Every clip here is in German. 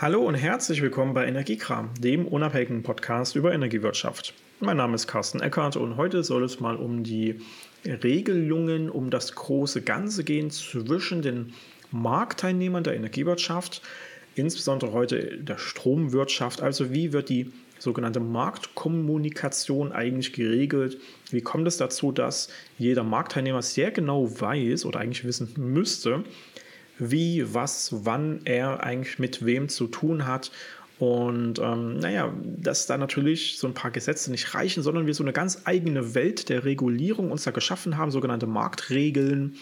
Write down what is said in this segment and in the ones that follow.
Hallo und herzlich willkommen bei Energiekram, dem unabhängigen Podcast über Energiewirtschaft. Mein Name ist Carsten Eckert und heute soll es mal um die Regelungen, um das große Ganze gehen zwischen den Marktteilnehmern der Energiewirtschaft, insbesondere heute der Stromwirtschaft. Also wie wird die sogenannte Marktkommunikation eigentlich geregelt? Wie kommt es dazu, dass jeder Marktteilnehmer sehr genau weiß oder eigentlich wissen müsste, wie, was, wann er eigentlich mit wem zu tun hat. Und ähm, naja, dass da natürlich so ein paar Gesetze nicht reichen, sondern wir so eine ganz eigene Welt der Regulierung uns da geschaffen haben, sogenannte Marktregeln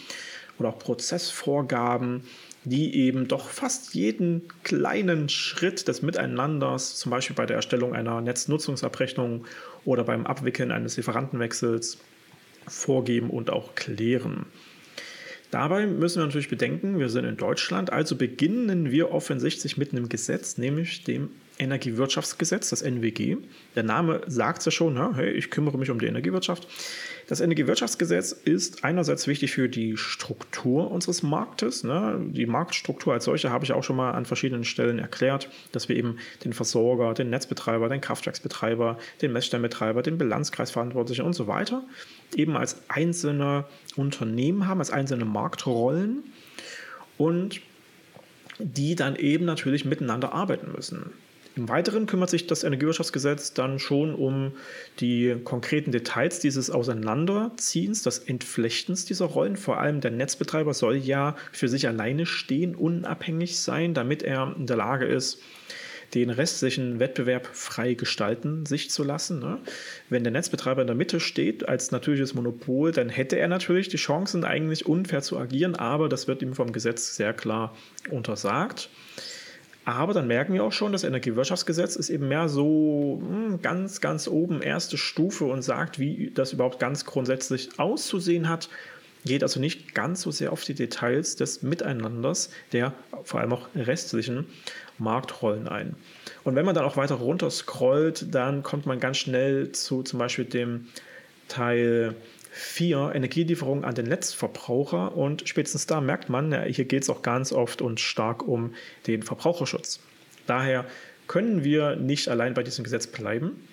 oder auch Prozessvorgaben, die eben doch fast jeden kleinen Schritt des Miteinanders, zum Beispiel bei der Erstellung einer Netznutzungsabrechnung oder beim Abwickeln eines Lieferantenwechsels, vorgeben und auch klären. Dabei müssen wir natürlich bedenken, wir sind in Deutschland, also beginnen wir offensichtlich mit einem Gesetz, nämlich dem Energiewirtschaftsgesetz, das NWG. Der Name sagt es ja schon, ja, hey, ich kümmere mich um die Energiewirtschaft. Das Energiewirtschaftsgesetz ist einerseits wichtig für die Struktur unseres Marktes. Ne? Die Marktstruktur als solche habe ich auch schon mal an verschiedenen Stellen erklärt, dass wir eben den Versorger, den Netzbetreiber, den Kraftwerksbetreiber, den Messstellenbetreiber, den Bilanzkreisverantwortlichen und so weiter eben als einzelne Unternehmen haben, als einzelne Marktrollen und die dann eben natürlich miteinander arbeiten müssen. Im Weiteren kümmert sich das Energiewirtschaftsgesetz dann schon um die konkreten Details dieses Auseinanderziehens, des Entflechtens dieser Rollen. Vor allem der Netzbetreiber soll ja für sich alleine stehen, unabhängig sein, damit er in der Lage ist, den restlichen Wettbewerb frei gestalten sich zu lassen. Ne? Wenn der Netzbetreiber in der Mitte steht als natürliches Monopol, dann hätte er natürlich die Chancen, eigentlich unfair zu agieren, aber das wird ihm vom Gesetz sehr klar untersagt. Aber dann merken wir auch schon, das Energiewirtschaftsgesetz ist eben mehr so hm, ganz, ganz oben erste Stufe und sagt, wie das überhaupt ganz grundsätzlich auszusehen hat geht also nicht ganz so sehr auf die Details des Miteinanders der vor allem auch restlichen Marktrollen ein. Und wenn man dann auch weiter runter scrollt, dann kommt man ganz schnell zu zum Beispiel dem Teil 4 Energielieferung an den Netzverbraucher und spätestens da merkt man, hier geht es auch ganz oft und stark um den Verbraucherschutz. Daher können wir nicht allein bei diesem Gesetz bleiben,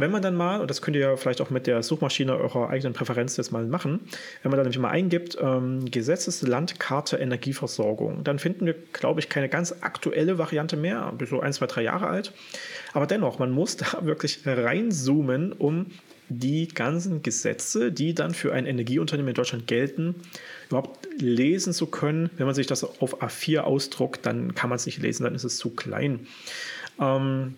wenn man dann mal, und das könnt ihr ja vielleicht auch mit der Suchmaschine eurer eigenen Präferenz jetzt mal machen, wenn man dann nämlich mal eingibt, ähm, Gesetzeslandkarte Energieversorgung, dann finden wir, glaube ich, keine ganz aktuelle Variante mehr, so ein, zwei, drei Jahre alt. Aber dennoch, man muss da wirklich reinzoomen, um die ganzen Gesetze, die dann für ein Energieunternehmen in Deutschland gelten, überhaupt lesen zu können. Wenn man sich das auf A4 ausdruckt, dann kann man es nicht lesen, dann ist es zu klein. Ähm,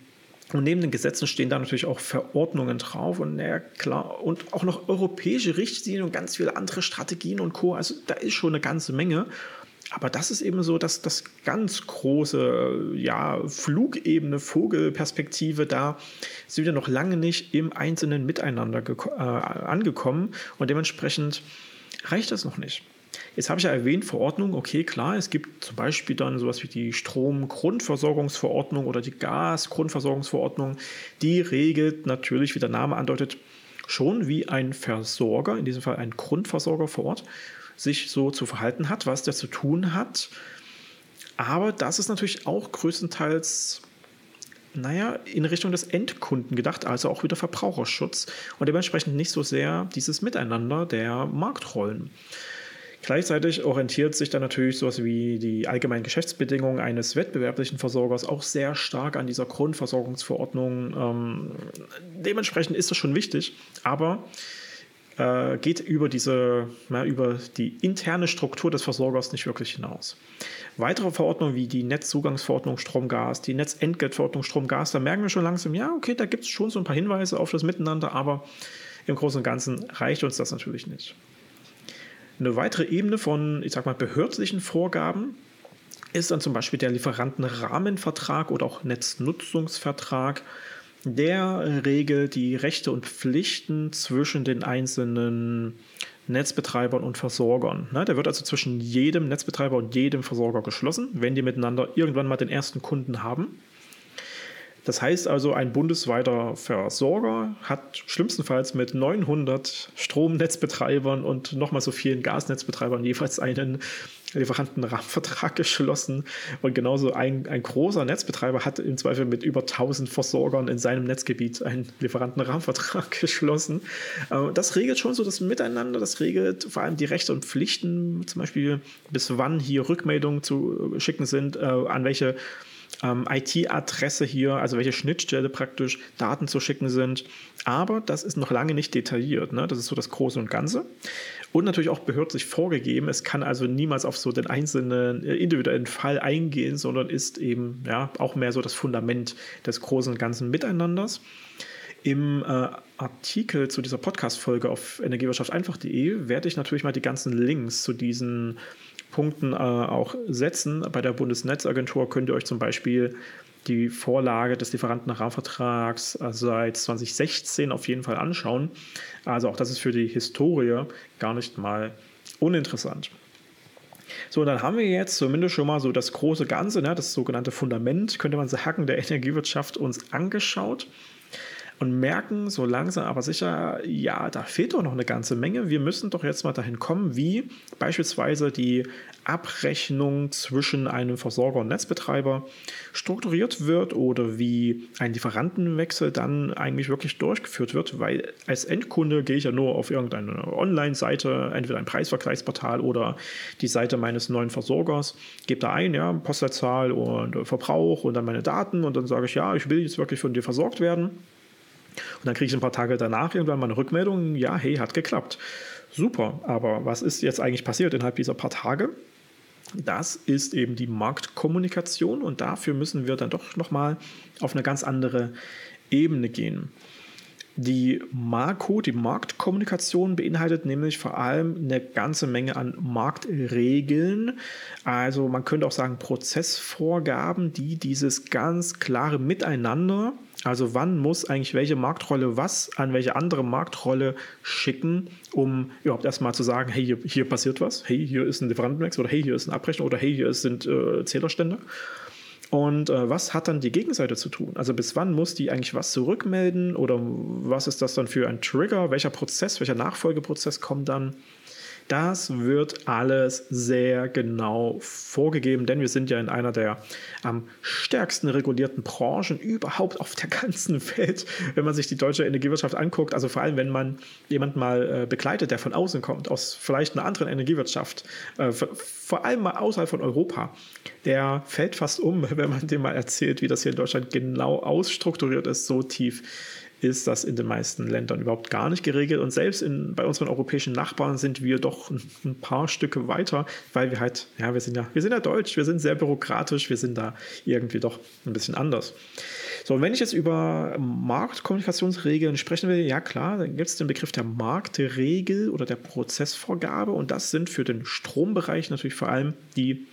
und neben den Gesetzen stehen da natürlich auch Verordnungen drauf und ja, klar, und auch noch europäische Richtlinien und ganz viele andere Strategien und Co. Also da ist schon eine ganze Menge. Aber das ist eben so, dass das ganz große, ja, Flugebene, Vogelperspektive, da sind wir noch lange nicht im einzelnen Miteinander äh, angekommen und dementsprechend reicht das noch nicht. Jetzt habe ich ja erwähnt, Verordnung, okay, klar, es gibt zum Beispiel dann sowas wie die Stromgrundversorgungsverordnung oder die Gasgrundversorgungsverordnung. Die regelt natürlich, wie der Name andeutet, schon wie ein Versorger, in diesem Fall ein Grundversorger vor Ort, sich so zu verhalten hat, was der zu tun hat. Aber das ist natürlich auch größtenteils naja, in Richtung des Endkunden gedacht, also auch wieder Verbraucherschutz und dementsprechend nicht so sehr dieses Miteinander der Marktrollen. Gleichzeitig orientiert sich dann natürlich sowas wie die allgemeinen Geschäftsbedingungen eines wettbewerblichen Versorgers auch sehr stark an dieser Grundversorgungsverordnung. Ähm, dementsprechend ist das schon wichtig, aber äh, geht über diese, na, über die interne Struktur des Versorgers nicht wirklich hinaus. Weitere Verordnungen wie die Netzzugangsverordnung Stromgas, die Netzentgeltverordnung Stromgas, da merken wir schon langsam, ja, okay, da gibt es schon so ein paar Hinweise auf das Miteinander, aber im Großen und Ganzen reicht uns das natürlich nicht. Eine weitere Ebene von, ich sag mal, behördlichen Vorgaben ist dann zum Beispiel der Lieferantenrahmenvertrag oder auch Netznutzungsvertrag. Der regelt die Rechte und Pflichten zwischen den einzelnen Netzbetreibern und Versorgern. Der wird also zwischen jedem Netzbetreiber und jedem Versorger geschlossen, wenn die miteinander irgendwann mal den ersten Kunden haben. Das heißt also, ein bundesweiter Versorger hat schlimmstenfalls mit 900 Stromnetzbetreibern und nochmal so vielen Gasnetzbetreibern jeweils einen Lieferantenrahmenvertrag geschlossen. Und genauso ein, ein großer Netzbetreiber hat im Zweifel mit über 1000 Versorgern in seinem Netzgebiet einen Lieferantenrahmenvertrag geschlossen. Äh, das regelt schon so das Miteinander, das regelt vor allem die Rechte und Pflichten, zum Beispiel bis wann hier Rückmeldungen zu schicken sind, äh, an welche ähm, IT-Adresse hier, also welche Schnittstelle praktisch Daten zu schicken sind. Aber das ist noch lange nicht detailliert. Ne? Das ist so das Große und Ganze. Und natürlich auch behördlich vorgegeben. Es kann also niemals auf so den einzelnen äh, individuellen Fall eingehen, sondern ist eben ja auch mehr so das Fundament des großen und ganzen Miteinanders. Im äh, Artikel zu dieser Podcast-Folge auf energiewirtschafteinfach.de werde ich natürlich mal die ganzen Links zu diesen Punkten äh, auch setzen. Bei der Bundesnetzagentur könnt ihr euch zum Beispiel die Vorlage des Lieferantenrahmenvertrags äh, seit 2016 auf jeden Fall anschauen. Also auch das ist für die Historie gar nicht mal uninteressant. So, dann haben wir jetzt zumindest schon mal so das große Ganze, ne, das sogenannte Fundament, könnte man sagen, der Energiewirtschaft uns angeschaut und merken so langsam aber sicher, ja, da fehlt doch noch eine ganze Menge. Wir müssen doch jetzt mal dahin kommen, wie beispielsweise die Abrechnung zwischen einem Versorger und Netzbetreiber strukturiert wird oder wie ein Lieferantenwechsel dann eigentlich wirklich durchgeführt wird, weil als Endkunde gehe ich ja nur auf irgendeine Online-Seite, entweder ein Preisvergleichsportal oder die Seite meines neuen Versorgers, gebe da ein, ja, Postleitzahl und Verbrauch und dann meine Daten und dann sage ich, ja, ich will jetzt wirklich von dir versorgt werden. Und dann kriege ich ein paar Tage danach irgendwann mal eine Rückmeldung, ja, hey, hat geklappt. Super, aber was ist jetzt eigentlich passiert innerhalb dieser paar Tage? Das ist eben die Marktkommunikation und dafür müssen wir dann doch nochmal auf eine ganz andere Ebene gehen. Die Marco, die Marktkommunikation beinhaltet nämlich vor allem eine ganze Menge an Marktregeln. Also man könnte auch sagen Prozessvorgaben, die dieses ganz klare Miteinander also wann muss eigentlich welche Marktrolle was an welche andere Marktrolle schicken, um überhaupt erstmal zu sagen, hey, hier, hier passiert was, hey, hier ist ein Lieferantenwechsel oder hey, hier ist eine Abrechnung oder hey, hier sind äh, Zählerstände. Und äh, was hat dann die Gegenseite zu tun? Also bis wann muss die eigentlich was zurückmelden oder was ist das dann für ein Trigger? Welcher Prozess, welcher Nachfolgeprozess kommt dann? Das wird alles sehr genau vorgegeben, denn wir sind ja in einer der am stärksten regulierten Branchen überhaupt auf der ganzen Welt, wenn man sich die deutsche Energiewirtschaft anguckt. Also vor allem, wenn man jemanden mal äh, begleitet, der von außen kommt, aus vielleicht einer anderen Energiewirtschaft, äh, vor allem mal außerhalb von Europa, der fällt fast um, wenn man dem mal erzählt, wie das hier in Deutschland genau ausstrukturiert ist, so tief ist das in den meisten Ländern überhaupt gar nicht geregelt. Und selbst in, bei unseren europäischen Nachbarn sind wir doch ein, paar Stücke weiter, weil wir halt, ja, wir sind ja, wir sind ja deutsch, wir sind sehr bürokratisch, wir sind da irgendwie doch ein bisschen anders. So, wenn ich jetzt über Marktkommunikationsregeln sprechen will, ja klar, dann gibt es den Begriff der Marktregel oder der Prozessvorgabe und das sind für den Strombereich natürlich vor allem die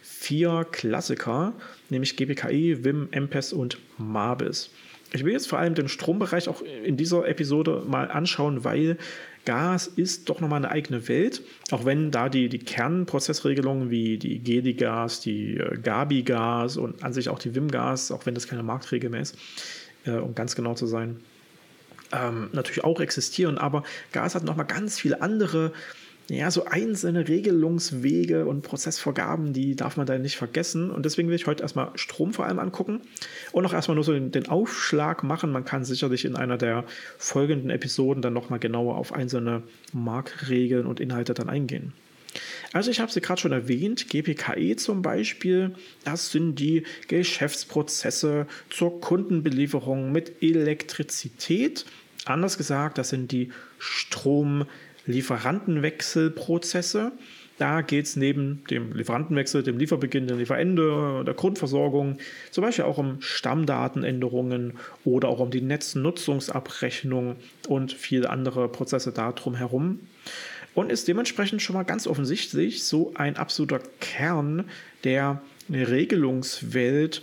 vier Klassiker, nämlich GBKE, WIM, MPES und MABIS. Ich will jetzt vor allem den Strombereich auch in dieser Episode mal anschauen, weil Gas ist doch nochmal eine eigene Welt, auch wenn da die, die Kernprozessregelungen wie die GEDI-Gas, die äh, Gabi-Gas und an sich auch die WIM-Gas, auch wenn das keine Marktregel mehr ist, äh, um ganz genau zu sein, ähm, natürlich auch existieren. Aber Gas hat nochmal ganz viele andere ja, so einzelne Regelungswege und Prozessvorgaben, die darf man da nicht vergessen. Und deswegen will ich heute erstmal Strom vor allem angucken und auch erstmal nur so den, den Aufschlag machen. Man kann sicherlich in einer der folgenden Episoden dann nochmal genauer auf einzelne Marktregeln und Inhalte dann eingehen. Also ich habe sie gerade schon erwähnt, GPKE zum Beispiel, das sind die Geschäftsprozesse zur Kundenbelieferung mit Elektrizität. Anders gesagt, das sind die Strom- Lieferantenwechselprozesse. Da geht es neben dem Lieferantenwechsel, dem Lieferbeginn, dem Lieferende, der Grundversorgung zum Beispiel auch um Stammdatenänderungen oder auch um die Netznutzungsabrechnung und viele andere Prozesse da drumherum. Und ist dementsprechend schon mal ganz offensichtlich so ein absoluter Kern der Regelungswelt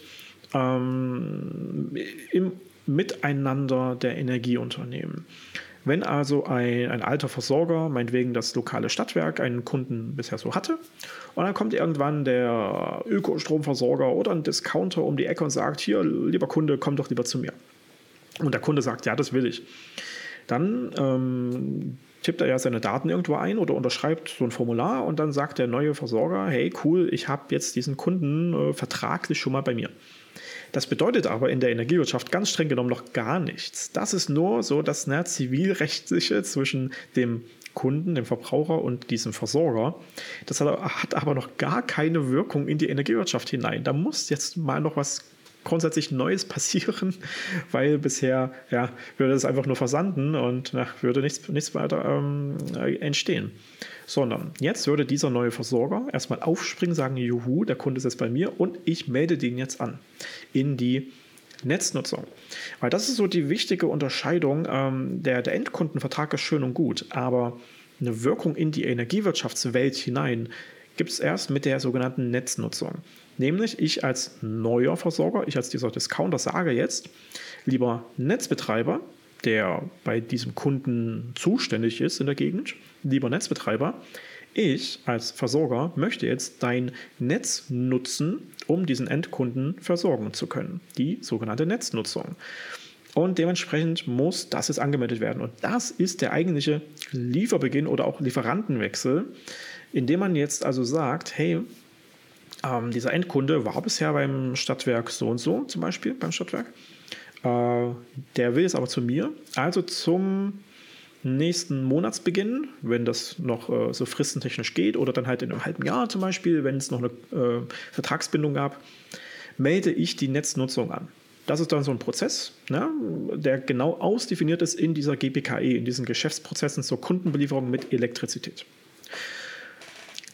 ähm, im Miteinander der Energieunternehmen. Wenn also ein, ein alter Versorger, meinetwegen das lokale Stadtwerk, einen Kunden bisher so hatte, und dann kommt irgendwann der Ökostromversorger oder ein Discounter um die Ecke und sagt, hier, lieber Kunde, komm doch lieber zu mir. Und der Kunde sagt, ja, das will ich. Dann ähm, tippt er ja seine Daten irgendwo ein oder unterschreibt so ein Formular und dann sagt der neue Versorger, hey cool, ich habe jetzt diesen Kunden äh, vertraglich schon mal bei mir. Das bedeutet aber in der Energiewirtschaft ganz streng genommen noch gar nichts. Das ist nur so das ne, zivilrechtliche zwischen dem Kunden, dem Verbraucher und diesem Versorger. Das hat aber noch gar keine Wirkung in die Energiewirtschaft hinein. Da muss jetzt mal noch was grundsätzlich Neues passieren, weil bisher ja, würde es einfach nur versanden und na, würde nichts, nichts weiter ähm, entstehen. Sondern jetzt würde dieser neue Versorger erstmal aufspringen, sagen, juhu, der Kunde ist jetzt bei mir und ich melde den jetzt an in die Netznutzung. Weil das ist so die wichtige Unterscheidung. Ähm, der, der Endkundenvertrag ist schön und gut, aber eine Wirkung in die Energiewirtschaftswelt hinein gibt es erst mit der sogenannten Netznutzung. Nämlich ich als neuer Versorger, ich als dieser Discounter sage jetzt, lieber Netzbetreiber, der bei diesem Kunden zuständig ist in der Gegend, lieber Netzbetreiber, ich als Versorger möchte jetzt dein Netz nutzen, um diesen Endkunden versorgen zu können. Die sogenannte Netznutzung. Und dementsprechend muss das jetzt angemeldet werden. Und das ist der eigentliche Lieferbeginn oder auch Lieferantenwechsel, indem man jetzt also sagt, hey, ähm, dieser Endkunde war bisher beim Stadtwerk so und so, zum Beispiel beim Stadtwerk. Äh, der will jetzt aber zu mir, also zum nächsten Monatsbeginn, wenn das noch äh, so fristentechnisch geht, oder dann halt in einem halben Jahr zum Beispiel, wenn es noch eine äh, Vertragsbindung gab, melde ich die Netznutzung an. Das ist dann so ein Prozess, ne, der genau ausdefiniert ist in dieser GPKE, in diesen Geschäftsprozessen zur Kundenbelieferung mit Elektrizität.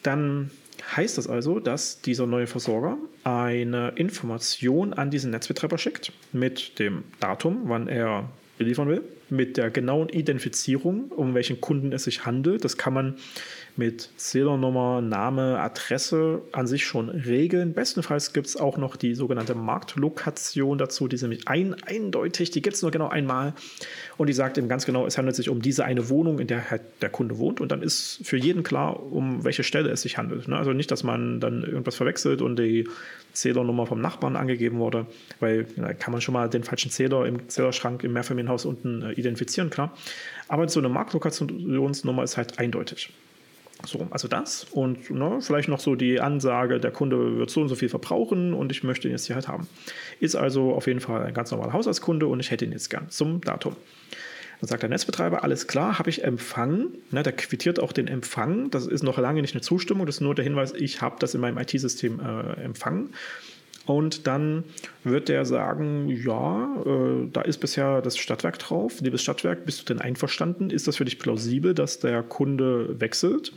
Dann heißt das also, dass dieser neue Versorger eine Information an diesen Netzbetreiber schickt mit dem Datum, wann er beliefern will, mit der genauen Identifizierung, um welchen Kunden es sich handelt. Das kann man mit Zählernummer, Name, Adresse an sich schon regeln. Bestenfalls gibt es auch noch die sogenannte Marktlokation dazu, die ist nämlich ein, eindeutig, die gibt es nur genau einmal und die sagt eben ganz genau, es handelt sich um diese eine Wohnung, in der halt der Kunde wohnt und dann ist für jeden klar, um welche Stelle es sich handelt. Ne? Also nicht, dass man dann irgendwas verwechselt und die Zählernummer vom Nachbarn angegeben wurde, weil da kann man schon mal den falschen Zähler im Zählerschrank im Mehrfamilienhaus unten äh, identifizieren, klar. Aber so eine Marktlokationsnummer ist halt eindeutig. So, also das und ne, vielleicht noch so die Ansage, der Kunde wird so und so viel verbrauchen und ich möchte ihn jetzt hier halt haben. Ist also auf jeden Fall ein ganz normaler Haushaltskunde und ich hätte ihn jetzt gern zum Datum. Dann sagt der Netzbetreiber, alles klar, habe ich empfangen. Ne, der quittiert auch den Empfang. Das ist noch lange nicht eine Zustimmung, das ist nur der Hinweis, ich habe das in meinem IT-System äh, empfangen. Und dann wird der sagen, ja, äh, da ist bisher das Stadtwerk drauf. Liebes Stadtwerk, bist du denn einverstanden? Ist das für dich plausibel, dass der Kunde wechselt?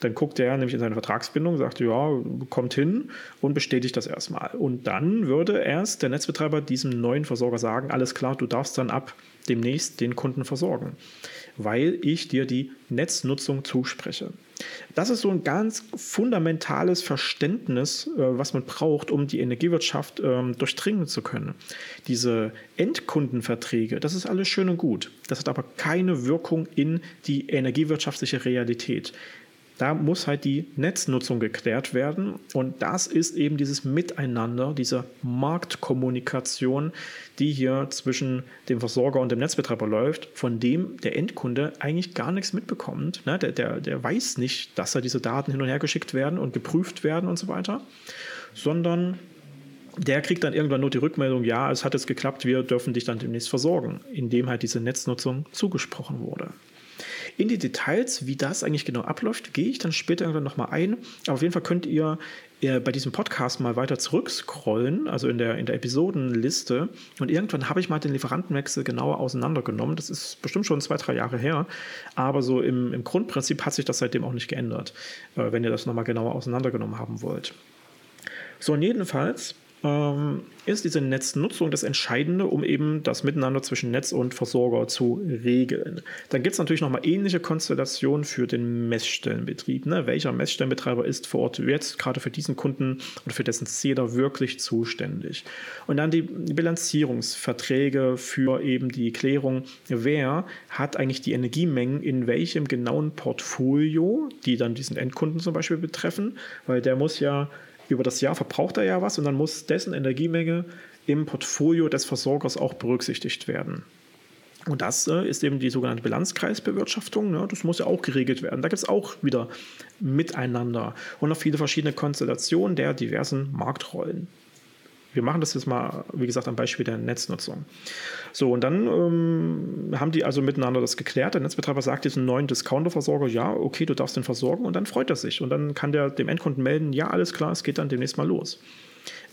Dann guckt er nämlich in seine Vertragsbindung, sagt, ja, kommt hin und bestätigt das erstmal. Und dann würde erst der Netzbetreiber diesem neuen Versorger sagen, alles klar, du darfst dann ab demnächst den Kunden versorgen, weil ich dir die Netznutzung zuspreche. Das ist so ein ganz fundamentales Verständnis, äh, was man braucht, um die Energiewirtschaft ähm, durchdringen zu können. Diese Endkundenverträge, das ist alles schön und gut. Das hat aber keine Wirkung in die energiewirtschaftliche Realität. Da muss halt die Netznutzung geklärt werden. Und das ist eben dieses Miteinander, diese Marktkommunikation, die hier zwischen dem Versorger und dem Netzbetreiber läuft, von dem der Endkunde eigentlich gar nichts mitbekommt. Ne? Der, der, der weiß nicht, dass da diese Daten hin und her geschickt werden und geprüft werden und so weiter, sondern der kriegt dann irgendwann nur die Rückmeldung, ja, es hat jetzt geklappt, wir dürfen dich dann demnächst versorgen, indem halt diese Netznutzung zugesprochen wurde. In die Details, wie das eigentlich genau abläuft, gehe ich dann später irgendwann nochmal ein. Aber auf jeden Fall könnt ihr äh, bei diesem Podcast mal weiter zurückscrollen, also in der, in der Episodenliste. Und irgendwann habe ich mal den Lieferantenwechsel genauer auseinandergenommen. Das ist bestimmt schon zwei, drei Jahre her. Aber so im, im Grundprinzip hat sich das seitdem auch nicht geändert, äh, wenn ihr das nochmal genauer auseinandergenommen haben wollt. So, und jedenfalls ähm, ist diese Netznutzung das Entscheidende, um eben das Miteinander zwischen Netz und Versorger zu regeln. Dann gibt es natürlich nochmal ähnliche Konstellationen für den Messstellenbetrieb. Ne? Welcher Messstellenbetreiber ist vor Ort jetzt gerade für diesen Kunden oder für dessen Zähler wirklich zuständig? Und dann die Bilanzierungsverträge für eben die Klärung, wer hat eigentlich die Energiemengen in welchem genauen Portfolio, die dann diesen Endkunden zum Beispiel betreffen, weil der muss ja über das Jahr verbraucht er ja was und dann muss dessen Energiemenge im Portfolio des Versorgers auch berücksichtigt werden. Und das äh, ist eben die sogenannte Bilanzkreisbewirtschaftung. Ne? Das muss ja auch geregelt werden. Da gibt es auch wieder Miteinander und noch viele verschiedene Konstellationen der diversen Marktrollen. Wir machen das jetzt mal, wie gesagt, am Beispiel der Netznutzung. So, und dann ähm, haben die also miteinander das geklärt. Der Netzbetreiber sagt diesem neuen Discounter-Versorger, ja, okay, du darfst den versorgen und dann freut er sich. Und dann kann der dem Endkunden melden, ja, alles klar, es geht dann demnächst mal los,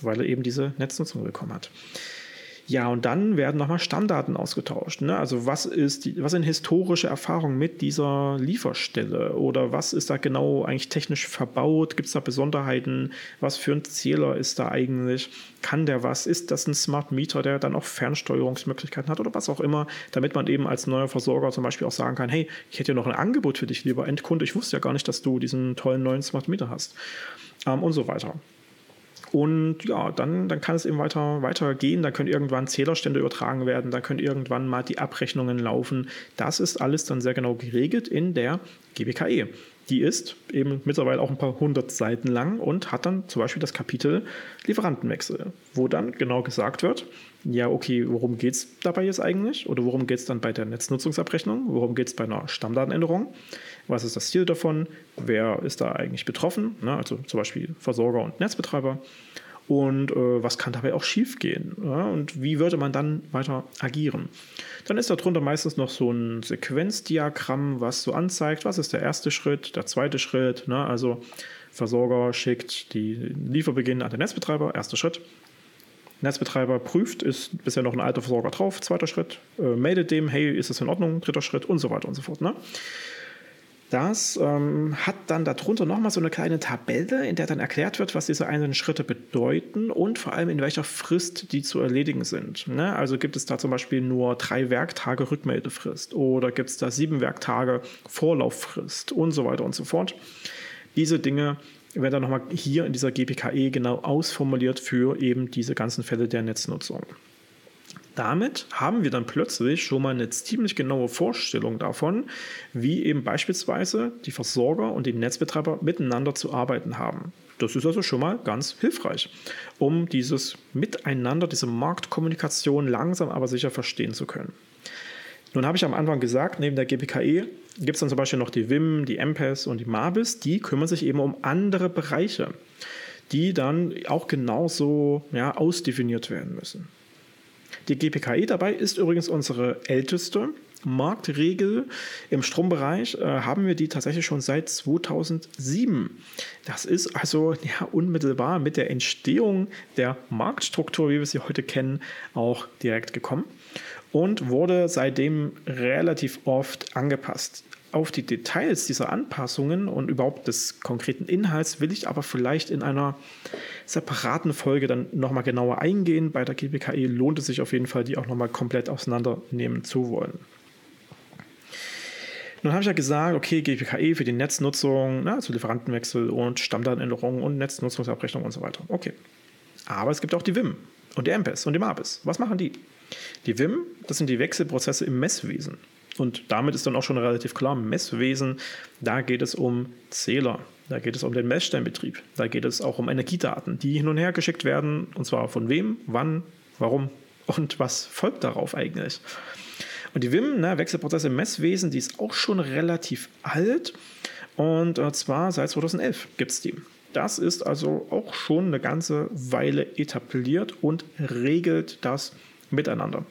weil er eben diese Netznutzung bekommen hat. Ja, und dann werden nochmal Stammdaten ausgetauscht. Ne? Also was ist die, was sind historische Erfahrungen mit dieser Lieferstelle oder was ist da genau eigentlich technisch verbaut? Gibt es da Besonderheiten? Was für ein Zähler ist da eigentlich? Kann der was? Ist das ein Smart Meter, der dann auch Fernsteuerungsmöglichkeiten hat oder was auch immer, damit man eben als neuer Versorger zum Beispiel auch sagen kann, hey, ich hätte ja noch ein Angebot für dich, lieber Endkunde. Ich wusste ja gar nicht, dass du diesen tollen neuen Smart Meter hast. Ähm, und so weiter. Und ja, dann, dann kann es eben weiter, weiter gehen. Da können irgendwann Zählerstände übertragen werden, da können irgendwann mal die Abrechnungen laufen. Das ist alles dann sehr genau geregelt in der GBKE. Die ist eben mittlerweile auch ein paar hundert Seiten lang und hat dann zum Beispiel das Kapitel Lieferantenwechsel, wo dann genau gesagt wird, ja, okay, worum geht es dabei jetzt eigentlich? Oder worum geht es dann bei der Netznutzungsabrechnung? Worum geht es bei einer Stammdatenänderung? Was ist das Ziel davon? Wer ist da eigentlich betroffen? Ne? Also zum Beispiel Versorger und Netzbetreiber. Und äh, was kann dabei auch schiefgehen? Ja? Und wie würde man dann weiter agieren? Dann ist darunter meistens noch so ein Sequenzdiagramm, was so anzeigt, was ist der erste Schritt, der zweite Schritt. Ne? Also Versorger schickt die Lieferbeginn an den Netzbetreiber, erster Schritt. Netzbetreiber prüft, ist bisher noch ein alter Versorger drauf, zweiter Schritt, äh, meldet dem, hey, ist das in Ordnung, dritter Schritt und so weiter und so fort. Ne? Das ähm, hat dann darunter nochmal so eine kleine Tabelle, in der dann erklärt wird, was diese einzelnen Schritte bedeuten und vor allem in welcher Frist die zu erledigen sind. Ne? Also gibt es da zum Beispiel nur drei Werktage Rückmeldefrist oder gibt es da sieben Werktage Vorlauffrist und so weiter und so fort. Diese Dinge werden dann nochmal hier in dieser GPKE genau ausformuliert für eben diese ganzen Fälle der Netznutzung. Damit haben wir dann plötzlich schon mal eine ziemlich genaue Vorstellung davon, wie eben beispielsweise die Versorger und die Netzbetreiber miteinander zu arbeiten haben. Das ist also schon mal ganz hilfreich, um dieses Miteinander, diese Marktkommunikation langsam aber sicher verstehen zu können. Nun habe ich am Anfang gesagt, neben der GPKE gibt es dann zum Beispiel noch die WIM, die MPES und die MABIS, die kümmern sich eben um andere Bereiche, die dann auch genauso ja, ausdefiniert werden müssen. Die GPKI dabei ist übrigens unsere älteste Marktregel. Im Strombereich äh, haben wir die tatsächlich schon seit 2007. Das ist also ja, unmittelbar mit der Entstehung der Marktstruktur, wie wir sie heute kennen, auch direkt gekommen und wurde seitdem relativ oft angepasst auf die Details dieser Anpassungen und überhaupt des konkreten Inhalts will ich aber vielleicht in einer separaten Folge dann nochmal genauer eingehen. Bei der GPKE lohnt es sich auf jeden Fall, die auch nochmal komplett auseinandernehmen zu wollen. Nun habe ich ja gesagt, okay, GPKE für die Netznutzung, na, also Lieferantenwechsel und Stammdatenänderungen und Netznutzungsabrechnung und so weiter. Okay. Aber es gibt auch die WIM und die MPES und die MAPES. Was machen die? Die WIM, das sind die Wechselprozesse im Messwesen. Und damit ist dann auch schon relativ klar, Messwesen, da geht es um Zähler, da geht es um den Messstellenbetrieb, da geht es auch um Energiedaten, die hin und her geschickt werden, und zwar von wem, wann, warum und was folgt darauf eigentlich. Und die WIM, ne, Wechselprozesse im Messwesen, die ist auch schon relativ alt und äh, zwar seit 2011 gibt es die. Das ist also auch schon eine ganze Weile etabliert und regelt das miteinander.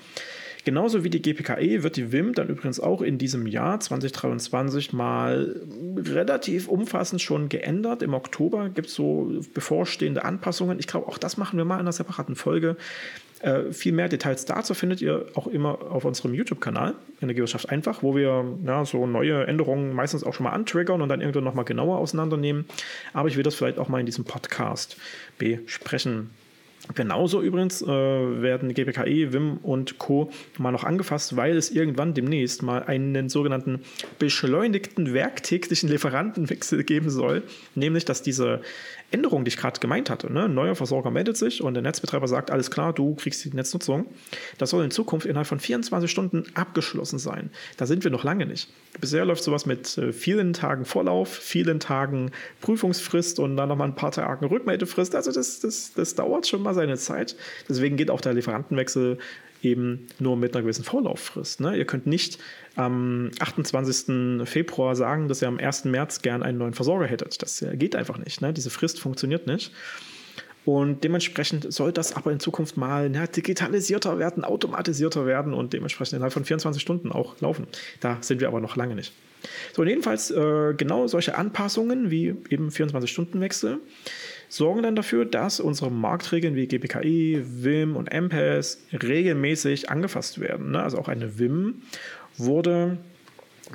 Genauso wie die GPKE wird die WIM dann übrigens auch in diesem Jahr 2023 mal relativ umfassend schon geändert. Im Oktober gibt es so bevorstehende Anpassungen. Ich glaube, auch das machen wir mal in einer separaten Folge. Äh, viel mehr Details dazu findet ihr auch immer auf unserem YouTube-Kanal, Energiewirtschaft einfach, wo wir ja, so neue Änderungen meistens auch schon mal antriggern und dann irgendwann nochmal genauer auseinandernehmen. Aber ich will das vielleicht auch mal in diesem Podcast besprechen. Genauso übrigens äh, werden GPKE, WIM und Co. mal noch angefasst, weil es irgendwann demnächst mal einen sogenannten beschleunigten werktäglichen Lieferantenwechsel geben soll. Nämlich, dass diese Änderung, die ich gerade gemeint hatte, ne? ein neuer Versorger meldet sich und der Netzbetreiber sagt, alles klar, du kriegst die Netznutzung. Das soll in Zukunft innerhalb von 24 Stunden abgeschlossen sein. Da sind wir noch lange nicht. Bisher läuft sowas mit äh, vielen Tagen Vorlauf, vielen Tagen Prüfungsfrist und dann nochmal ein paar Tagen Rückmeldefrist. Also das, das, das dauert schon mal seine Zeit. Deswegen geht auch der Lieferantenwechsel eben nur mit einer gewissen Vorlauffrist. Ne? Ihr könnt nicht am 28. Februar sagen, dass ihr am 1. März gern einen neuen Versorger hättet. Das äh, geht einfach nicht. Ne? Diese Frist funktioniert nicht. Und dementsprechend soll das aber in Zukunft mal na, digitalisierter werden, automatisierter werden und dementsprechend innerhalb von 24 Stunden auch laufen. Da sind wir aber noch lange nicht. So, jedenfalls äh, genau solche Anpassungen wie eben 24-Stunden-Wechsel sorgen dann dafür, dass unsere Marktregeln wie GPKI, WIM und MPES regelmäßig angefasst werden. Ne? Also auch eine WIM wurde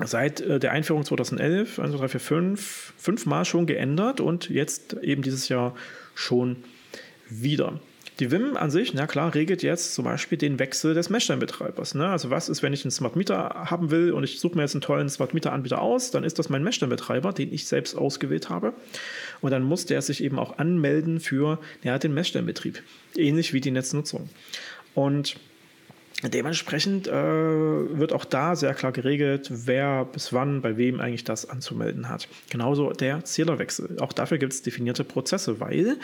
seit äh, der Einführung 2011, 1, 2, 3, 4, 5, fünfmal schon geändert und jetzt eben dieses Jahr schon wieder. Die WIM an sich, na klar, regelt jetzt zum Beispiel den Wechsel des Messsteinbetreibers. Ne? Also was ist, wenn ich einen Smart Meter haben will und ich suche mir jetzt einen tollen Smart Meter Anbieter aus, dann ist das mein Messsteinbetreiber, den ich selbst ausgewählt habe. Und dann muss der sich eben auch anmelden für ja, den Messsteinbetrieb. Ähnlich wie die Netznutzung. Und Dementsprechend äh, wird auch da sehr klar geregelt, wer bis wann bei wem eigentlich das anzumelden hat. Genauso der Zählerwechsel. Auch dafür gibt es definierte Prozesse, weil,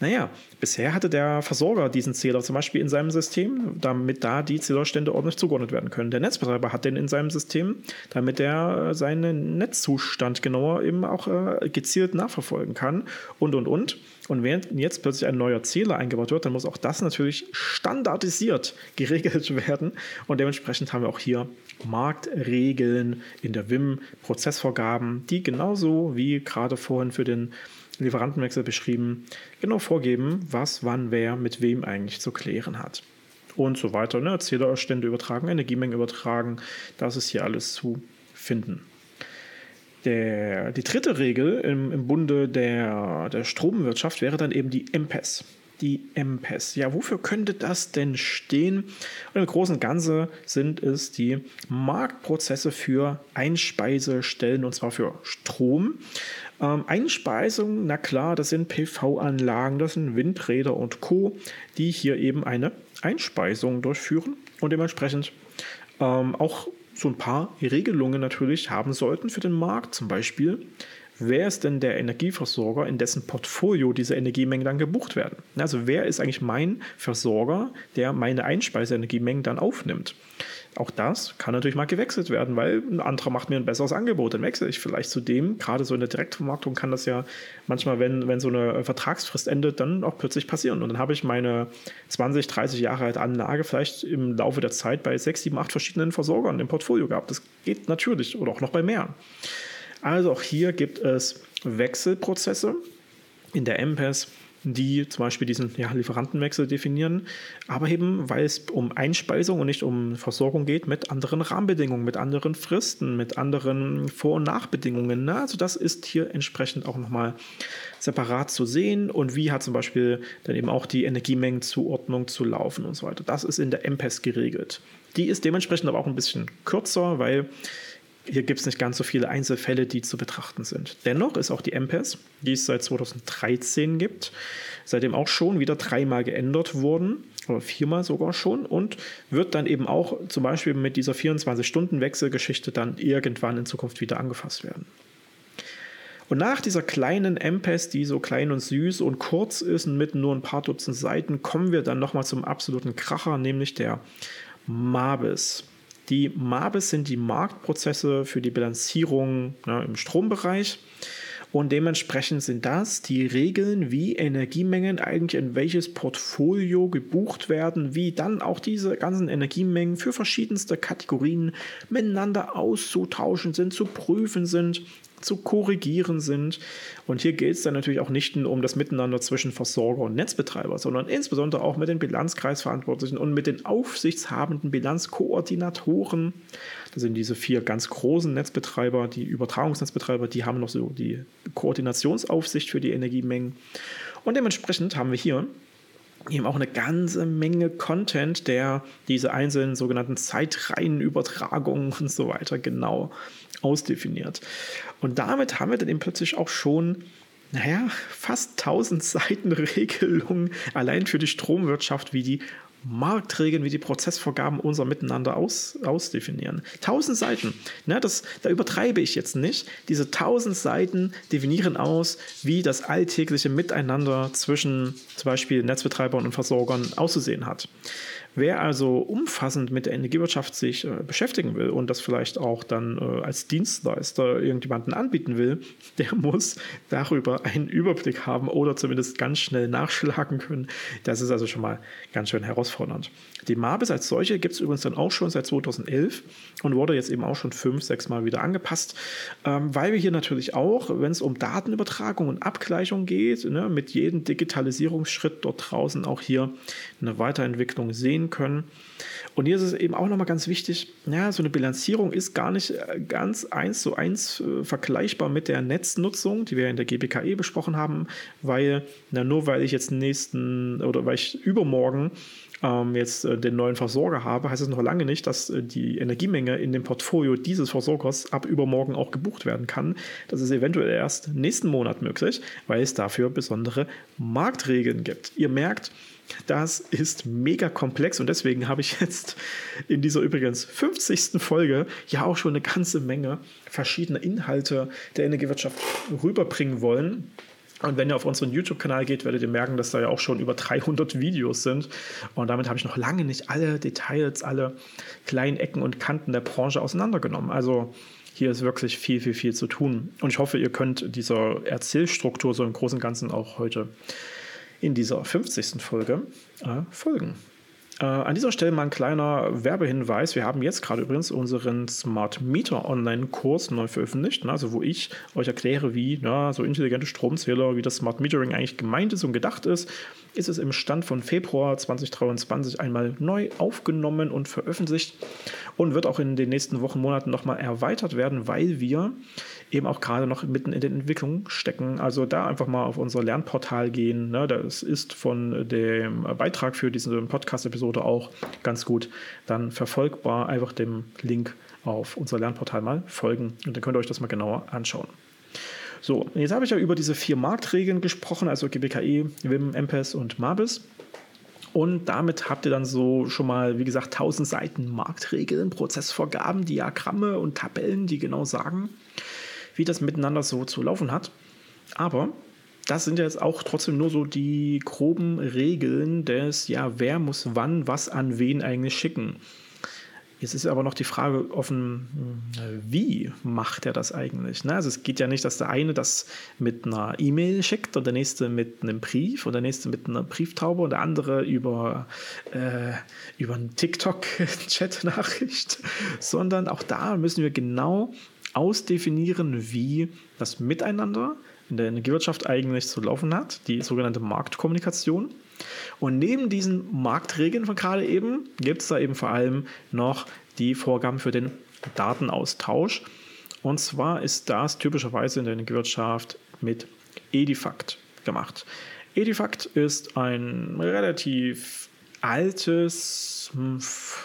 naja, bisher hatte der Versorger diesen Zähler zum Beispiel in seinem System, damit da die Zählerstände ordentlich zugeordnet werden können. Der Netzbetreiber hat den in seinem System, damit er seinen Netzzustand genauer eben auch äh, gezielt nachverfolgen kann und und und. Und wenn jetzt plötzlich ein neuer Zähler eingebaut wird, dann muss auch das natürlich standardisiert geregelt werden. Und dementsprechend haben wir auch hier Marktregeln in der WIM, Prozessvorgaben, die genauso wie gerade vorhin für den Lieferantenwechsel beschrieben, genau vorgeben, was, wann, wer mit wem eigentlich zu klären hat. Und so weiter. Ne? Zählerstände übertragen, Energiemengen übertragen, das ist hier alles zu finden. Der, die dritte Regel im, im Bunde der, der Stromwirtschaft wäre dann eben die MPES. Die MPES. Ja, wofür könnte das denn stehen? Und im Großen und Ganzen sind es die Marktprozesse für Einspeisestellen und zwar für Strom. Ähm, Einspeisung, na klar, das sind PV-Anlagen, das sind Windräder und Co., die hier eben eine Einspeisung durchführen und dementsprechend ähm, auch so ein paar Regelungen natürlich haben sollten für den Markt. Zum Beispiel, wer ist denn der Energieversorger, in dessen Portfolio diese Energiemengen dann gebucht werden? Also wer ist eigentlich mein Versorger, der meine Einspeiseenergiemengen dann aufnimmt? Auch das kann natürlich mal gewechselt werden, weil ein anderer macht mir ein besseres Angebot. Dann wechsle ich vielleicht zu dem. Gerade so in der Direktvermarktung kann das ja manchmal, wenn, wenn so eine Vertragsfrist endet, dann auch plötzlich passieren. Und dann habe ich meine 20, 30 Jahre alte Anlage vielleicht im Laufe der Zeit bei 6, 7, 8 verschiedenen Versorgern im Portfolio gehabt. Das geht natürlich oder auch noch bei mehr. Also auch hier gibt es Wechselprozesse in der MPES die zum Beispiel diesen ja, Lieferantenwechsel definieren, aber eben, weil es um Einspeisung und nicht um Versorgung geht, mit anderen Rahmenbedingungen, mit anderen Fristen, mit anderen Vor- und Nachbedingungen. Ne? Also das ist hier entsprechend auch nochmal separat zu sehen und wie hat zum Beispiel dann eben auch die Energiemengenzuordnung zu laufen und so weiter. Das ist in der MPES geregelt. Die ist dementsprechend aber auch ein bisschen kürzer, weil hier gibt es nicht ganz so viele Einzelfälle, die zu betrachten sind. Dennoch ist auch die MPES, die es seit 2013 gibt, seitdem auch schon wieder dreimal geändert worden, oder viermal sogar schon, und wird dann eben auch zum Beispiel mit dieser 24-Stunden-Wechselgeschichte dann irgendwann in Zukunft wieder angefasst werden. Und nach dieser kleinen MPES, die so klein und süß und kurz ist und mit nur ein paar Dutzend Seiten, kommen wir dann nochmal zum absoluten Kracher, nämlich der MABIS. Die MABIS sind die Marktprozesse für die Bilanzierung ne, im Strombereich. Und dementsprechend sind das die Regeln, wie Energiemengen eigentlich in welches Portfolio gebucht werden, wie dann auch diese ganzen Energiemengen für verschiedenste Kategorien miteinander auszutauschen sind, zu prüfen sind zu korrigieren sind. Und hier geht es dann natürlich auch nicht nur um das Miteinander zwischen Versorger und Netzbetreiber, sondern insbesondere auch mit den Bilanzkreisverantwortlichen und mit den aufsichtshabenden Bilanzkoordinatoren. Sind diese vier ganz großen Netzbetreiber, die Übertragungsnetzbetreiber, die haben noch so die Koordinationsaufsicht für die Energiemengen. Und dementsprechend haben wir hier eben auch eine ganze Menge Content, der diese einzelnen sogenannten Zeitreihenübertragungen und so weiter genau ausdefiniert. Und damit haben wir dann eben plötzlich auch schon naja, fast 1000 Seiten Regelungen allein für die Stromwirtschaft, wie die Marktregeln wie die Prozessvorgaben unser Miteinander aus, ausdefinieren. Tausend Seiten, ne, das, da übertreibe ich jetzt nicht. Diese tausend Seiten definieren aus, wie das alltägliche Miteinander zwischen zum Beispiel Netzbetreibern und Versorgern auszusehen hat. Wer also umfassend mit der Energiewirtschaft sich äh, beschäftigen will und das vielleicht auch dann äh, als Dienstleister irgendjemanden anbieten will, der muss darüber einen Überblick haben oder zumindest ganz schnell nachschlagen können. Das ist also schon mal ganz schön herausfordernd. Die Mabis als solche gibt es übrigens dann auch schon seit 2011 und wurde jetzt eben auch schon fünf, sechs Mal wieder angepasst, ähm, weil wir hier natürlich auch, wenn es um Datenübertragung und Abgleichung geht, ne, mit jedem Digitalisierungsschritt dort draußen auch hier eine Weiterentwicklung sehen können. Und hier ist es eben auch nochmal ganz wichtig, ja, so eine Bilanzierung ist gar nicht äh, ganz eins zu eins äh, vergleichbar mit der Netznutzung, die wir in der GBKE besprochen haben, weil, na, nur weil ich jetzt nächsten oder weil ich übermorgen ähm, jetzt äh, den neuen Versorger habe, heißt es noch lange nicht, dass äh, die Energiemenge in dem Portfolio dieses Versorgers ab übermorgen auch gebucht werden kann. Das ist eventuell erst nächsten Monat möglich, weil es dafür besondere Marktregeln gibt. Ihr merkt, das ist mega komplex und deswegen habe ich jetzt in dieser übrigens 50. Folge ja auch schon eine ganze Menge verschiedener Inhalte der Energiewirtschaft rüberbringen wollen. Und wenn ihr auf unseren YouTube-Kanal geht, werdet ihr merken, dass da ja auch schon über 300 Videos sind. Und damit habe ich noch lange nicht alle Details, alle kleinen Ecken und Kanten der Branche auseinandergenommen. Also hier ist wirklich viel, viel, viel zu tun. Und ich hoffe, ihr könnt dieser Erzählstruktur so im Großen und Ganzen auch heute in dieser 50. Folge äh, folgen. Äh, an dieser Stelle mal ein kleiner Werbehinweis. Wir haben jetzt gerade übrigens unseren Smart Meter Online-Kurs neu veröffentlicht, ne, also wo ich euch erkläre, wie na, so intelligente Stromzähler, wie das Smart Metering eigentlich gemeint ist und gedacht ist. Ist es im Stand von Februar 2023 einmal neu aufgenommen und veröffentlicht und wird auch in den nächsten Wochen, Monaten nochmal erweitert werden, weil wir eben auch gerade noch mitten in der Entwicklung stecken. Also da einfach mal auf unser Lernportal gehen. Ne? Das ist von dem Beitrag für diese Podcast-Episode auch ganz gut dann verfolgbar. Einfach dem Link auf unser Lernportal mal folgen und dann könnt ihr euch das mal genauer anschauen. So, jetzt habe ich ja über diese vier Marktregeln gesprochen, also GBKE, WIM, MPES und MABIS. Und damit habt ihr dann so schon mal, wie gesagt, 1000 Seiten Marktregeln, Prozessvorgaben, Diagramme und Tabellen, die genau sagen, wie das miteinander so zu laufen hat. Aber das sind jetzt auch trotzdem nur so die groben Regeln des, ja, wer muss wann was an wen eigentlich schicken. Jetzt ist aber noch die Frage offen, wie macht er das eigentlich? Ne? Also es geht ja nicht, dass der eine das mit einer E-Mail schickt und der nächste mit einem Brief und der nächste mit einer Brieftaube und der andere über, äh, über eine TikTok-Chat-Nachricht, sondern auch da müssen wir genau ausdefinieren, wie das Miteinander in der Energiewirtschaft eigentlich zu laufen hat, die sogenannte Marktkommunikation. Und neben diesen Marktregeln von gerade eben gibt es da eben vor allem noch die Vorgaben für den Datenaustausch. Und zwar ist das typischerweise in der Energiewirtschaft mit Edifact gemacht. Edifact ist ein relativ altes, hm,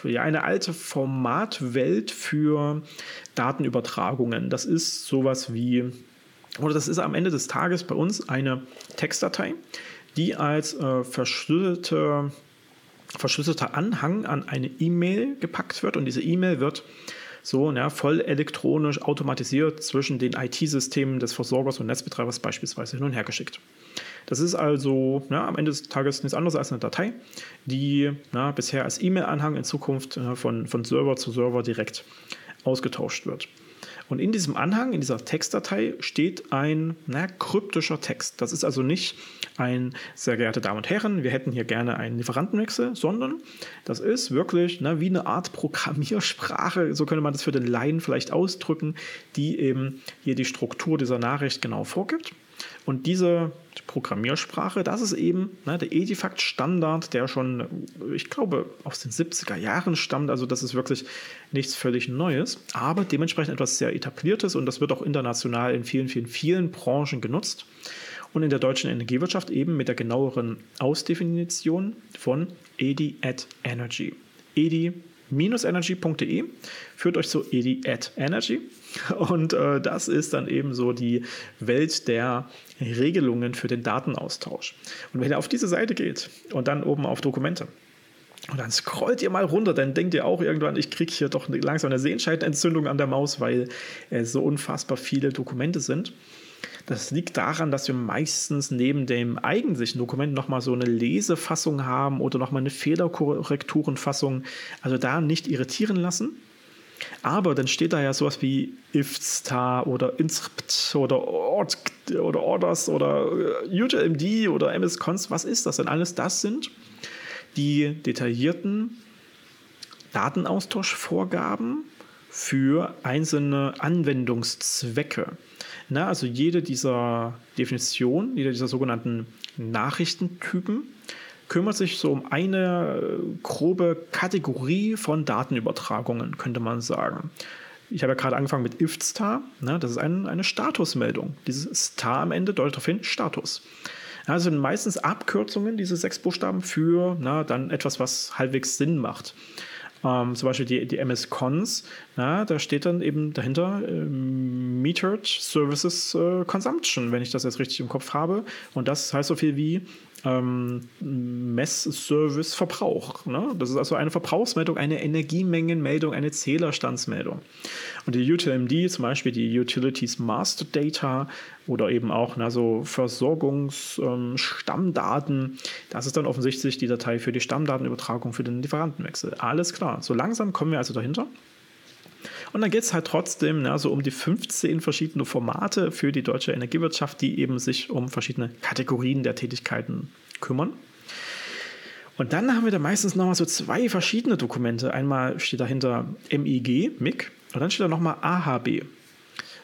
ja, eine alte Formatwelt für Datenübertragungen. Das ist sowas wie, oder das ist am Ende des Tages bei uns eine Textdatei, die als äh, verschlüsselte, verschlüsselter Anhang an eine E-Mail gepackt wird und diese E-Mail wird so ja, voll elektronisch automatisiert zwischen den IT-Systemen des Versorgers und Netzbetreibers beispielsweise hin und her geschickt. Das ist also ja, am Ende des Tages nichts anderes als eine Datei, die ja, bisher als E-Mail-Anhang in Zukunft von, von Server zu Server direkt ausgetauscht wird. Und in diesem Anhang, in dieser Textdatei, steht ein na, kryptischer Text. Das ist also nicht ein, sehr geehrte Damen und Herren, wir hätten hier gerne einen Lieferantenwechsel, sondern das ist wirklich na, wie eine Art Programmiersprache, so könnte man das für den Laien vielleicht ausdrücken, die eben hier die Struktur dieser Nachricht genau vorgibt. Und diese Programmiersprache, das ist eben ne, der Edifact-Standard, der schon, ich glaube, aus den 70er Jahren stammt. Also das ist wirklich nichts völlig Neues, aber dementsprechend etwas sehr etabliertes und das wird auch international in vielen, vielen, vielen Branchen genutzt. und in der deutschen Energiewirtschaft eben mit der genaueren Ausdefinition von EDI at Energy. EDI energy.de führt euch zu EDI at Energy und äh, das ist dann eben so die Welt der Regelungen für den Datenaustausch. Und wenn ihr auf diese Seite geht und dann oben auf Dokumente, und dann scrollt ihr mal runter, dann denkt ihr auch irgendwann, ich kriege hier doch langsam eine Sehenscheidenentzündung an der Maus, weil es so unfassbar viele Dokumente sind. Das liegt daran, dass wir meistens neben dem eigentlichen Dokument nochmal so eine Lesefassung haben oder nochmal eine Fehlerkorrekturenfassung. Also da nicht irritieren lassen. Aber dann steht da ja sowas wie ifstar oder inscript oder Ord oder Orders oder äh, UTMD oder MSCons. Was ist das denn alles? Das sind die detaillierten Datenaustauschvorgaben für einzelne Anwendungszwecke. Na, also jede dieser Definitionen, jeder dieser sogenannten Nachrichtentypen kümmert sich so um eine grobe Kategorie von Datenübertragungen, könnte man sagen. Ich habe ja gerade angefangen mit if-star, ne, das ist ein, eine Statusmeldung. Dieses Star am Ende deutet darauf hin, Status. Also sind meistens Abkürzungen, diese sechs Buchstaben, für na, dann etwas, was halbwegs Sinn macht. Ähm, zum Beispiel die, die MS-Cons, da steht dann eben dahinter äh, Metered Services äh, Consumption, wenn ich das jetzt richtig im Kopf habe. Und das heißt so viel wie ähm, Messservice Verbrauch. Ne? Das ist also eine Verbrauchsmeldung, eine Energiemengenmeldung, eine Zählerstandsmeldung. Und die UTMD, zum Beispiel die Utilities Master Data oder eben auch na, so Versorgungsstammdaten, ähm, das ist dann offensichtlich die Datei für die Stammdatenübertragung für den Lieferantenwechsel. Alles klar. So langsam kommen wir also dahinter. Und dann geht es halt trotzdem na, so um die 15 verschiedene Formate für die deutsche Energiewirtschaft, die eben sich um verschiedene Kategorien der Tätigkeiten kümmern. Und dann haben wir da meistens nochmal so zwei verschiedene Dokumente. Einmal steht dahinter MIG, MIG, und dann steht da nochmal AHB.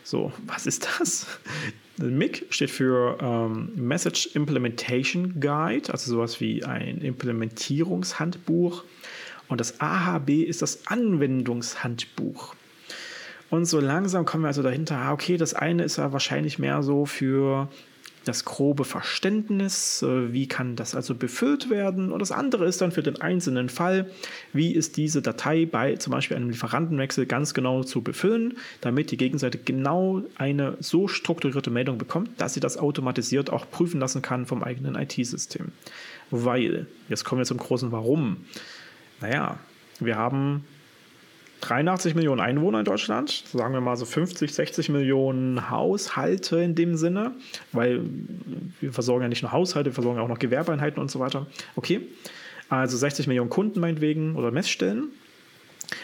So, was ist das? MIG steht für ähm, Message Implementation Guide, also sowas wie ein Implementierungshandbuch. Und das AHB ist das Anwendungshandbuch. Und so langsam kommen wir also dahinter, ah, okay, das eine ist ja wahrscheinlich mehr so für das grobe Verständnis, äh, wie kann das also befüllt werden. Und das andere ist dann für den einzelnen Fall, wie ist diese Datei bei zum Beispiel einem Lieferantenwechsel ganz genau zu befüllen, damit die Gegenseite genau eine so strukturierte Meldung bekommt, dass sie das automatisiert auch prüfen lassen kann vom eigenen IT-System. Weil, jetzt kommen wir zum großen Warum. Naja, wir haben 83 Millionen Einwohner in Deutschland, sagen wir mal so 50, 60 Millionen Haushalte in dem Sinne, weil wir versorgen ja nicht nur Haushalte, wir versorgen auch noch Gewerbeeinheiten und so weiter. Okay, also 60 Millionen Kunden meinetwegen oder Messstellen.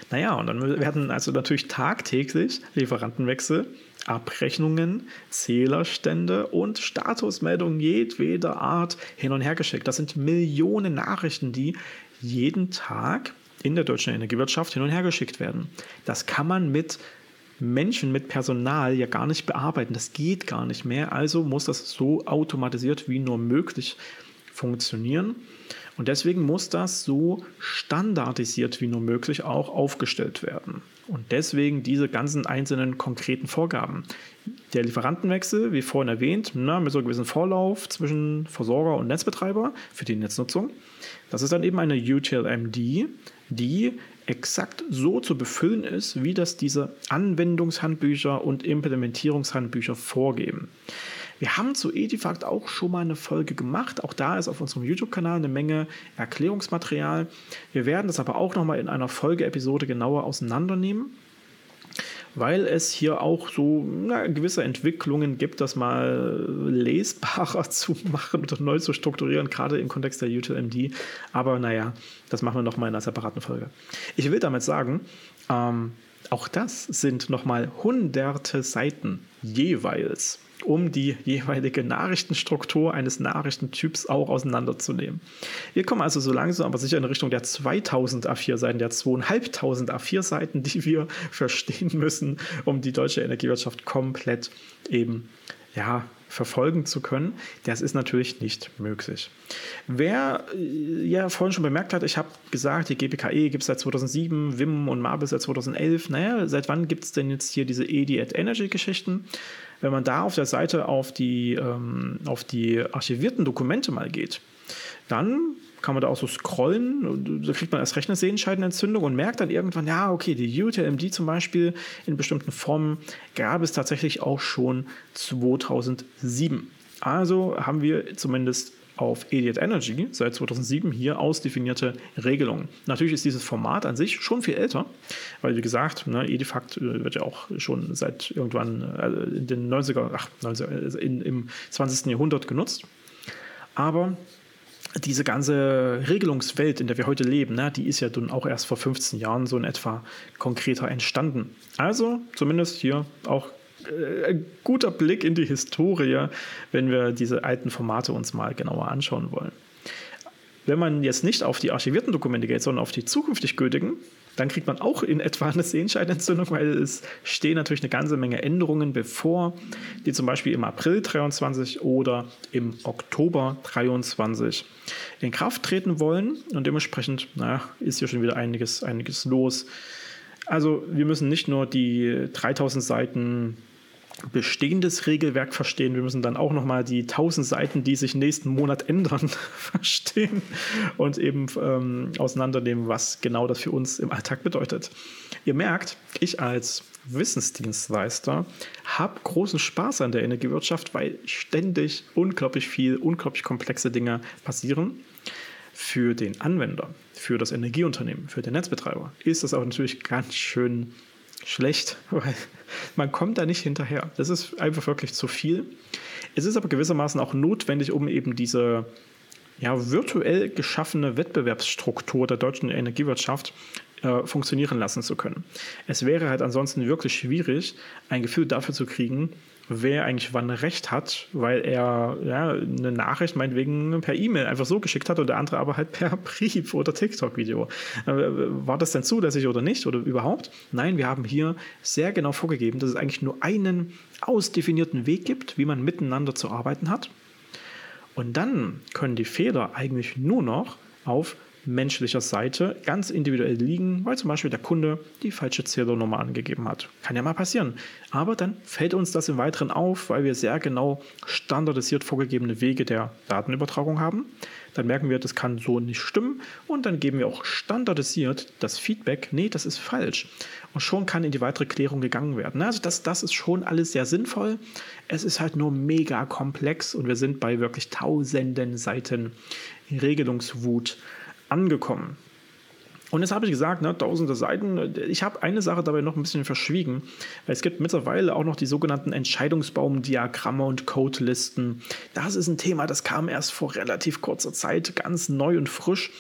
Naja, und dann werden also natürlich tagtäglich Lieferantenwechsel, Abrechnungen, Zählerstände und Statusmeldungen jedweder Art hin und her geschickt. Das sind Millionen Nachrichten, die jeden Tag in der deutschen Energiewirtschaft hin und her geschickt werden. Das kann man mit Menschen, mit Personal ja gar nicht bearbeiten. Das geht gar nicht mehr. Also muss das so automatisiert wie nur möglich funktionieren. Und deswegen muss das so standardisiert wie nur möglich auch aufgestellt werden. Und deswegen diese ganzen einzelnen konkreten Vorgaben. Der Lieferantenwechsel, wie vorhin erwähnt, na, mit so einem gewissen Vorlauf zwischen Versorger und Netzbetreiber für die Netznutzung. Das ist dann eben eine UTLMD, die exakt so zu befüllen ist, wie das diese Anwendungshandbücher und Implementierungshandbücher vorgeben. Wir haben zu Edifact auch schon mal eine Folge gemacht. Auch da ist auf unserem YouTube-Kanal eine Menge Erklärungsmaterial. Wir werden das aber auch noch mal in einer Folgeepisode genauer auseinandernehmen weil es hier auch so na, gewisse Entwicklungen gibt, das mal lesbarer zu machen oder neu zu strukturieren, gerade im Kontext der UTMD. Aber naja, das machen wir nochmal in einer separaten Folge. Ich will damit sagen, ähm, auch das sind nochmal hunderte Seiten jeweils um die jeweilige Nachrichtenstruktur eines Nachrichtentyps auch auseinanderzunehmen. Wir kommen also so langsam aber sicher in Richtung der 2000 A4-Seiten, der 2500 A4-Seiten, die wir verstehen müssen, um die deutsche Energiewirtschaft komplett eben ja, verfolgen zu können. Das ist natürlich nicht möglich. Wer äh, ja vorhin schon bemerkt hat, ich habe gesagt, die GPKE gibt es seit 2007, WIM und MABIS seit 2011. Naja, seit wann gibt es denn jetzt hier diese EDI at Energy Geschichten? Wenn man da auf der Seite auf die, ähm, auf die archivierten Dokumente mal geht, dann kann man da auch so scrollen. Da kriegt man als Rechner Sehenscheidenentzündung und merkt dann irgendwann, ja, okay, die UTLMD zum Beispiel in bestimmten Formen gab es tatsächlich auch schon 2007. Also haben wir zumindest auf Idiot Energy seit 2007 hier ausdefinierte Regelungen. Natürlich ist dieses Format an sich schon viel älter, weil wie gesagt, ne, Edifact äh, wird ja auch schon seit irgendwann äh, in den 90er, ach, 90er in, im 20. Jahrhundert genutzt. Aber diese ganze Regelungswelt, in der wir heute leben, ne, die ist ja dann auch erst vor 15 Jahren so in etwa konkreter entstanden. Also zumindest hier auch ein guter Blick in die Historie, wenn wir diese alten Formate uns mal genauer anschauen wollen. Wenn man jetzt nicht auf die archivierten Dokumente geht, sondern auf die zukünftig gültigen, dann kriegt man auch in etwa eine Sehenscheidenentzündung, weil es stehen natürlich eine ganze Menge Änderungen bevor, die zum Beispiel im April 23 oder im Oktober 23 in Kraft treten wollen. Und dementsprechend naja, ist hier schon wieder einiges, einiges los. Also wir müssen nicht nur die 3000 Seiten bestehendes Regelwerk verstehen. Wir müssen dann auch nochmal die 1000 Seiten, die sich nächsten Monat ändern, verstehen und eben ähm, auseinandernehmen, was genau das für uns im Alltag bedeutet. Ihr merkt, ich als Wissensdienstleister habe großen Spaß an der Energiewirtschaft, weil ständig unglaublich viel, unglaublich komplexe Dinge passieren. Für den Anwender, für das Energieunternehmen, für den Netzbetreiber ist das auch natürlich ganz schön schlecht, weil man kommt da nicht hinterher. Das ist einfach wirklich zu viel. Es ist aber gewissermaßen auch notwendig, um eben diese ja, virtuell geschaffene Wettbewerbsstruktur der deutschen Energiewirtschaft äh, funktionieren lassen zu können. Es wäre halt ansonsten wirklich schwierig, ein Gefühl dafür zu kriegen, wer eigentlich wann recht hat, weil er ja, eine Nachricht meinetwegen per E-Mail einfach so geschickt hat und der andere aber halt per Brief oder TikTok-Video. Äh, war das denn zulässig oder nicht oder überhaupt? Nein, wir haben hier sehr genau vorgegeben, dass es eigentlich nur einen ausdefinierten Weg gibt, wie man miteinander zu arbeiten hat. Und dann können die Fehler eigentlich nur noch auf menschlicher Seite ganz individuell liegen, weil zum Beispiel der Kunde die falsche Zählernummer angegeben hat. Kann ja mal passieren. Aber dann fällt uns das im Weiteren auf, weil wir sehr genau standardisiert vorgegebene Wege der Datenübertragung haben. Dann merken wir, das kann so nicht stimmen und dann geben wir auch standardisiert das Feedback, nee, das ist falsch. Und schon kann in die weitere Klärung gegangen werden. Also das, das ist schon alles sehr sinnvoll. Es ist halt nur mega komplex und wir sind bei wirklich tausenden Seiten Regelungswut angekommen. Und jetzt habe ich gesagt, ne, tausende Seiten. Ich habe eine Sache dabei noch ein bisschen verschwiegen, es gibt mittlerweile auch noch die sogenannten Entscheidungsbaumdiagramme und Codelisten. Das ist ein Thema, das kam erst vor relativ kurzer Zeit ganz neu und frisch.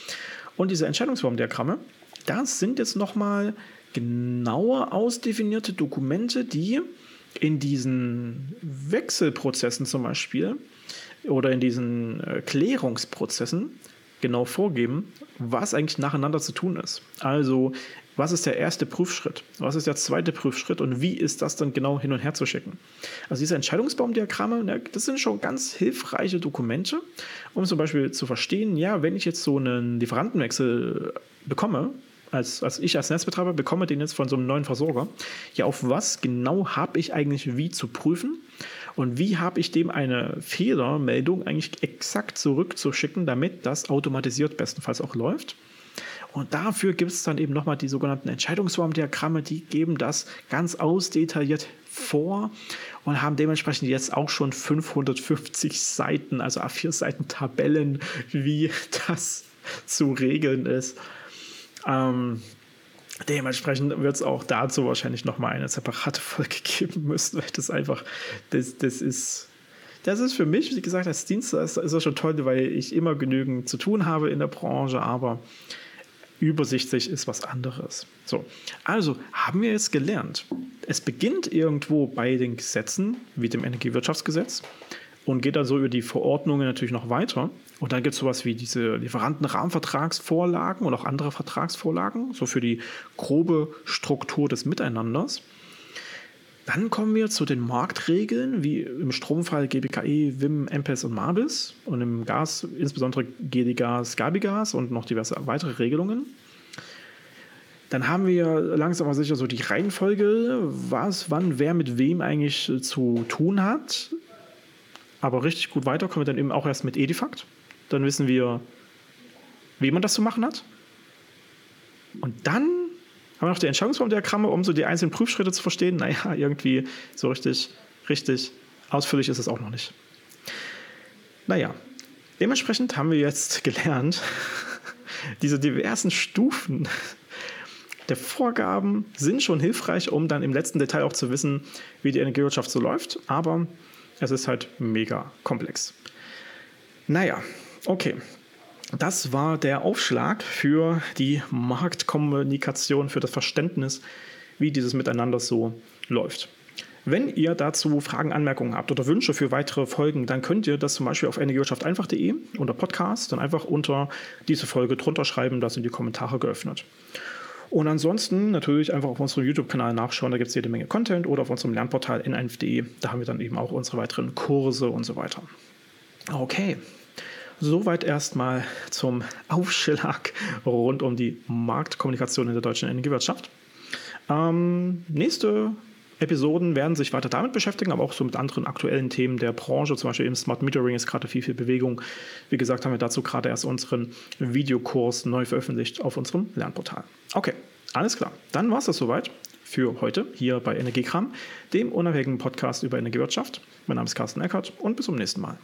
Und diese Entscheidungsbaumdiagramme, das sind jetzt nochmal genauer ausdefinierte Dokumente, die in diesen Wechselprozessen zum Beispiel oder in diesen äh, Klärungsprozessen genau vorgeben, was eigentlich nacheinander zu tun ist. Also, was ist der erste Prüfschritt? Was ist der zweite Prüfschritt? Und wie ist das dann genau hin und her zu schicken? Also, diese Entscheidungsbaumdiagramme, ne, das sind schon ganz hilfreiche Dokumente, um zum Beispiel zu verstehen, ja, wenn ich jetzt so einen Lieferantenwechsel bekomme, als, als ich als Netzbetreiber bekomme den jetzt von so einem neuen Versorger, ja, auf was genau habe ich eigentlich wie zu prüfen? Und wie habe ich dem eine Fehlermeldung eigentlich exakt zurückzuschicken, damit das automatisiert bestenfalls auch läuft? Und dafür gibt es dann eben nochmal die sogenannten Entscheidungsformdiagramme, die geben das ganz ausdetailliert vor und haben dementsprechend jetzt auch schon 550 Seiten, also A4 Seiten Tabellen, wie das zu regeln ist. Ähm, Dementsprechend wird es auch dazu wahrscheinlich nochmal eine separate Folge geben müssen, weil das einfach, das, das ist, das ist für mich, wie gesagt, als Dienstleister ist das schon toll, weil ich immer genügend zu tun habe in der Branche, aber übersichtlich ist was anderes. So, also haben wir jetzt gelernt, es beginnt irgendwo bei den Gesetzen, wie dem Energiewirtschaftsgesetz, und geht dann so über die Verordnungen natürlich noch weiter. Und dann gibt es sowas wie diese Lieferantenrahmenvertragsvorlagen und auch andere Vertragsvorlagen, so für die grobe Struktur des Miteinanders. Dann kommen wir zu den Marktregeln, wie im Stromfall GBKE, WIM, MPES und MABIS und im Gas insbesondere GDGAS, Gabigas und noch diverse weitere Regelungen. Dann haben wir langsam aber sicher so die Reihenfolge, was, wann, wer mit wem eigentlich zu tun hat. Aber richtig gut weiter kommen wir dann eben auch erst mit Edifact. Dann wissen wir, wie man das zu machen hat. Und dann haben wir noch die Entscheidungsbaumdiagramme, um so die einzelnen Prüfschritte zu verstehen. Naja, irgendwie so richtig, richtig ausführlich ist es auch noch nicht. Naja, dementsprechend haben wir jetzt gelernt, diese diversen Stufen der Vorgaben sind schon hilfreich, um dann im letzten Detail auch zu wissen, wie die Energiewirtschaft so läuft, aber es ist halt mega komplex. Naja, okay. Das war der Aufschlag für die Marktkommunikation, für das Verständnis, wie dieses Miteinander so läuft. Wenn ihr dazu Fragen, Anmerkungen habt oder Wünsche für weitere Folgen, dann könnt ihr das zum Beispiel auf energiewirtschafteinfach.de unter Podcast dann einfach unter diese Folge drunter schreiben, da sind die Kommentare geöffnet. Und ansonsten natürlich einfach auf unserem YouTube-Kanal nachschauen, da gibt es jede Menge Content oder auf unserem Lernportal n1.de, da haben wir dann eben auch unsere weiteren Kurse und so weiter. Okay, Soweit erstmal zum Aufschlag rund um die Marktkommunikation in der deutschen Energiewirtschaft. Ähm, nächste Episoden werden sich weiter damit beschäftigen, aber auch so mit anderen aktuellen Themen der Branche. Zum Beispiel im Smart Metering ist gerade viel, viel Bewegung. Wie gesagt, haben wir dazu gerade erst unseren Videokurs neu veröffentlicht auf unserem Lernportal. Okay, alles klar. Dann war es das soweit für heute hier bei Energiekram, dem unabhängigen Podcast über Energiewirtschaft. Mein Name ist Carsten Eckert und bis zum nächsten Mal.